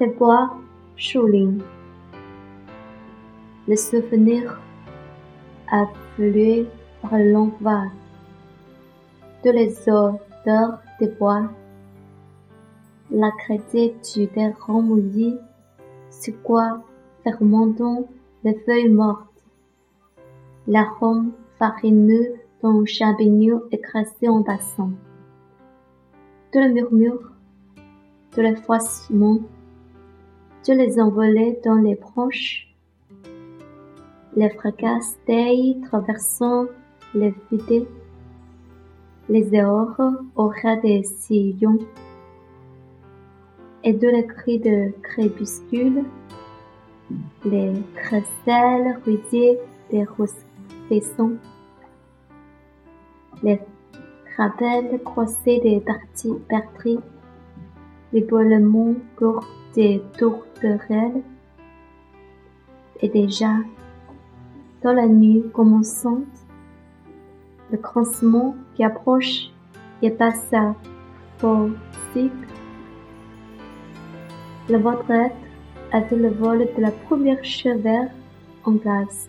Les bois, Choulin. Le souvenir afflué par le long vague de les odeurs des bois, la créature des rangs mouillés, sur quoi fermentant les feuilles mortes, l'arôme farineux d'un champignon écrasé en bassin, de le murmure, de l'effacement, de les envoler dans les branches, les fracasses d'ailes traversant les vides, les heures au des sillons, et de les cris de crépuscule, les crécelles ruisées des faisons, les rappels croisés des parties pertries, les boulements courts des tourterelles, et déjà, dans la nuit commençante, le croissement qui approche et passe à cycle, le être a fait le vol de la première chevère en glace.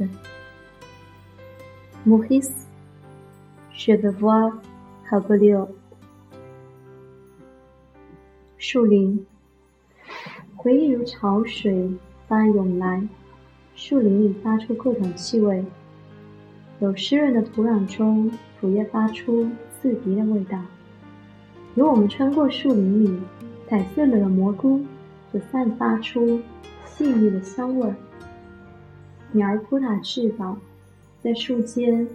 Maurice, je veux voir 树林，回忆如潮水般涌来。树林里发出各种气味，有湿润的土壤中腐叶发出刺鼻的味道，有我们穿过树林里踩碎了的蘑菇所散发出细腻的香味。鸟儿扑打翅膀，在树间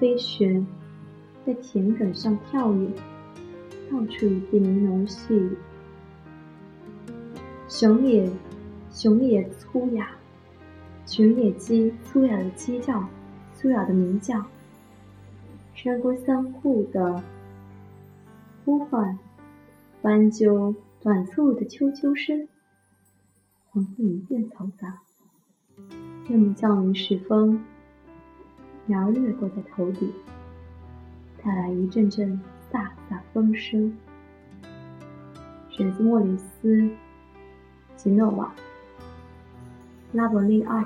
飞旋，在田埂上跳跃，到处一片呢喃细语。熊也，熊也粗哑。群野鸡粗哑的鸡叫，粗哑的鸣叫，山沟相互的呼唤，斑鸠短促的啾啾声。黄昏一片嘈杂，夜幕降临时分，鸟掠过在头顶，带来一阵阵飒飒风声。选自莫里斯·吉诺瓦，拉伯利奥。